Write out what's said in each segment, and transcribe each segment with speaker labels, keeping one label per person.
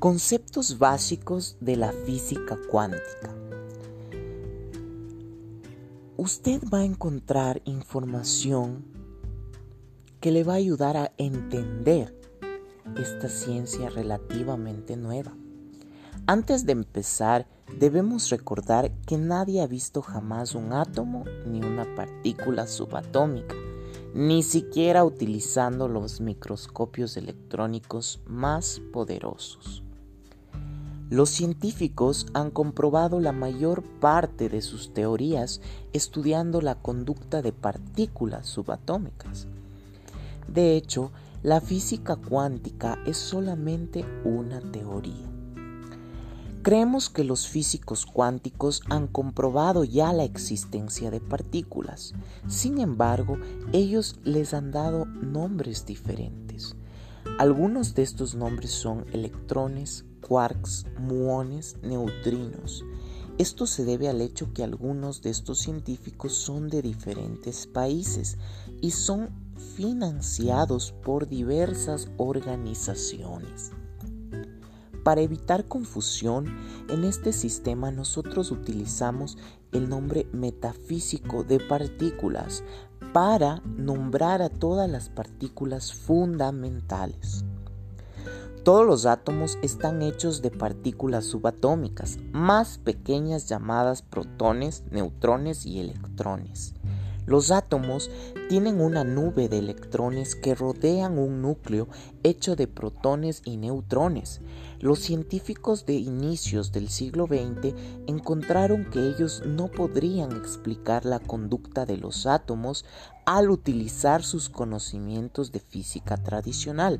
Speaker 1: Conceptos básicos de la física cuántica. Usted va a encontrar información que le va a ayudar a entender esta ciencia relativamente nueva. Antes de empezar, debemos recordar que nadie ha visto jamás un átomo ni una partícula subatómica, ni siquiera utilizando los microscopios electrónicos más poderosos. Los científicos han comprobado la mayor parte de sus teorías estudiando la conducta de partículas subatómicas. De hecho, la física cuántica es solamente una teoría. Creemos que los físicos cuánticos han comprobado ya la existencia de partículas. Sin embargo, ellos les han dado nombres diferentes. Algunos de estos nombres son electrones, quarks, muones, neutrinos. Esto se debe al hecho que algunos de estos científicos son de diferentes países y son financiados por diversas organizaciones. Para evitar confusión, en este sistema nosotros utilizamos el nombre metafísico de partículas para nombrar a todas las partículas fundamentales. Todos los átomos están hechos de partículas subatómicas, más pequeñas llamadas protones, neutrones y electrones. Los átomos tienen una nube de electrones que rodean un núcleo hecho de protones y neutrones. Los científicos de inicios del siglo XX encontraron que ellos no podrían explicar la conducta de los átomos al utilizar sus conocimientos de física tradicional.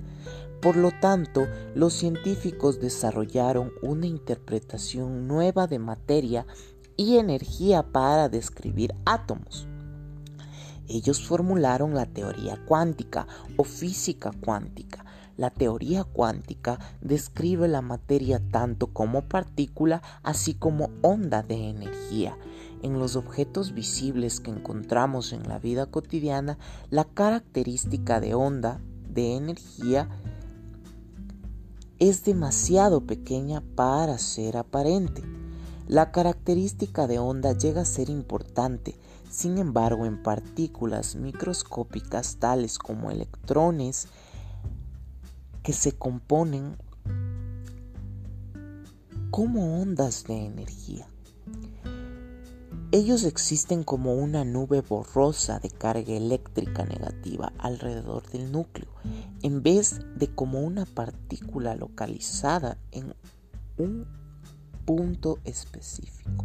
Speaker 1: Por lo tanto, los científicos desarrollaron una interpretación nueva de materia y energía para describir átomos. Ellos formularon la teoría cuántica o física cuántica. La teoría cuántica describe la materia tanto como partícula así como onda de energía. En los objetos visibles que encontramos en la vida cotidiana, la característica de onda de energía es demasiado pequeña para ser aparente. La característica de onda llega a ser importante sin embargo, en partículas microscópicas tales como electrones que se componen como ondas de energía. Ellos existen como una nube borrosa de carga eléctrica negativa alrededor del núcleo, en vez de como una partícula localizada en un punto específico.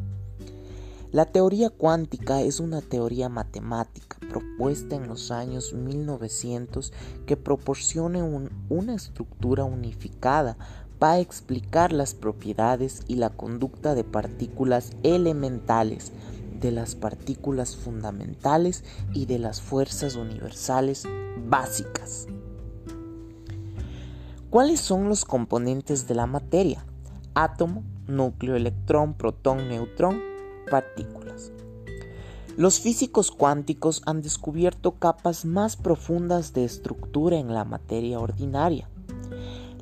Speaker 1: La teoría cuántica es una teoría matemática propuesta en los años 1900 que proporciona una estructura unificada para explicar las propiedades y la conducta de partículas elementales, de las partículas fundamentales y de las fuerzas universales básicas. ¿Cuáles son los componentes de la materia? Átomo, núcleo, electrón, protón, neutrón partículas. Los físicos cuánticos han descubierto capas más profundas de estructura en la materia ordinaria.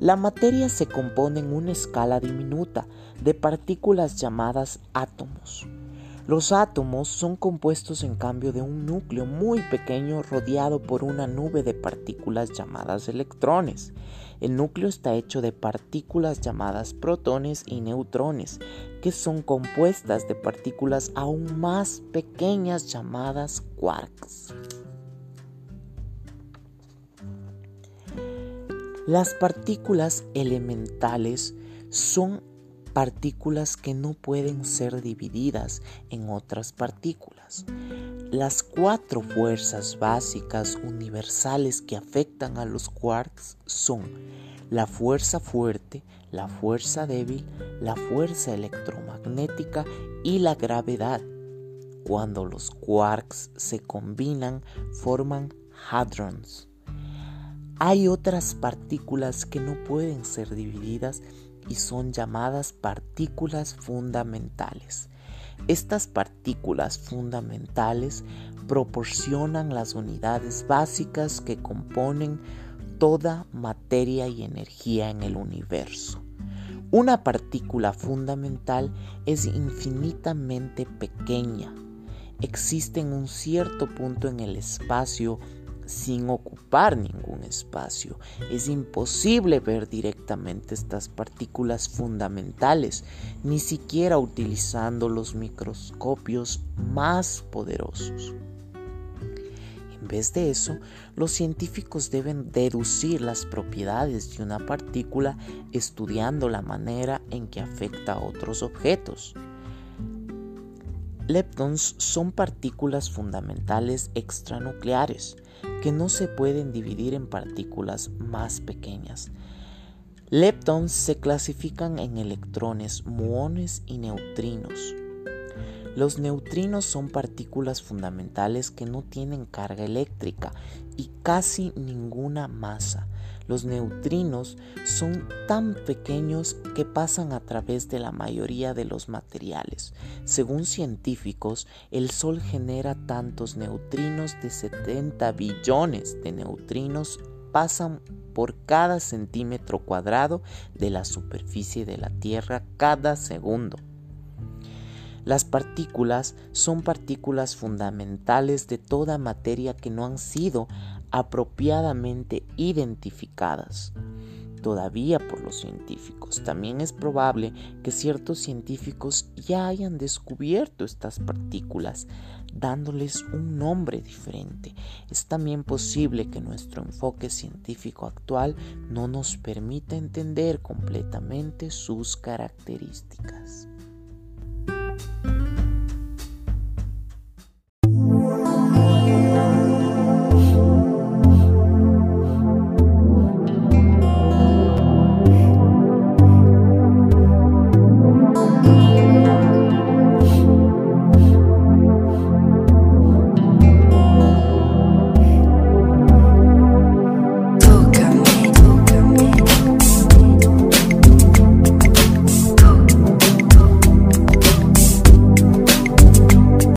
Speaker 1: La materia se compone en una escala diminuta de partículas llamadas átomos. Los átomos son compuestos en cambio de un núcleo muy pequeño rodeado por una nube de partículas llamadas electrones. El núcleo está hecho de partículas llamadas protones y neutrones, que son compuestas de partículas aún más pequeñas llamadas quarks. Las partículas elementales son partículas que no pueden ser divididas en otras partículas. Las cuatro fuerzas básicas universales que afectan a los quarks son la fuerza fuerte, la fuerza débil, la fuerza electromagnética magnética y la gravedad. Cuando los quarks se combinan, forman hadrons. Hay otras partículas que no pueden ser divididas y son llamadas partículas fundamentales. Estas partículas fundamentales proporcionan las unidades básicas que componen toda materia y energía en el universo. Una partícula fundamental es infinitamente pequeña. Existe en un cierto punto en el espacio sin ocupar ningún espacio. Es imposible ver directamente estas partículas fundamentales, ni siquiera utilizando los microscopios más poderosos. En vez de eso, los científicos deben deducir las propiedades de una partícula estudiando la manera en que afecta a otros objetos. Leptons son partículas fundamentales extranucleares que no se pueden dividir en partículas más pequeñas. Leptons se clasifican en electrones, muones y neutrinos. Los neutrinos son partículas fundamentales que no tienen carga eléctrica y casi ninguna masa. Los neutrinos son tan pequeños que pasan a través de la mayoría de los materiales. Según científicos, el Sol genera tantos neutrinos de 70 billones de neutrinos pasan por cada centímetro cuadrado de la superficie de la Tierra cada segundo. Las partículas son partículas fundamentales de toda materia que no han sido apropiadamente identificadas todavía por los científicos. También es probable que ciertos científicos ya hayan descubierto estas partículas, dándoles un nombre diferente. Es también posible que nuestro enfoque científico actual no nos permita entender completamente sus características.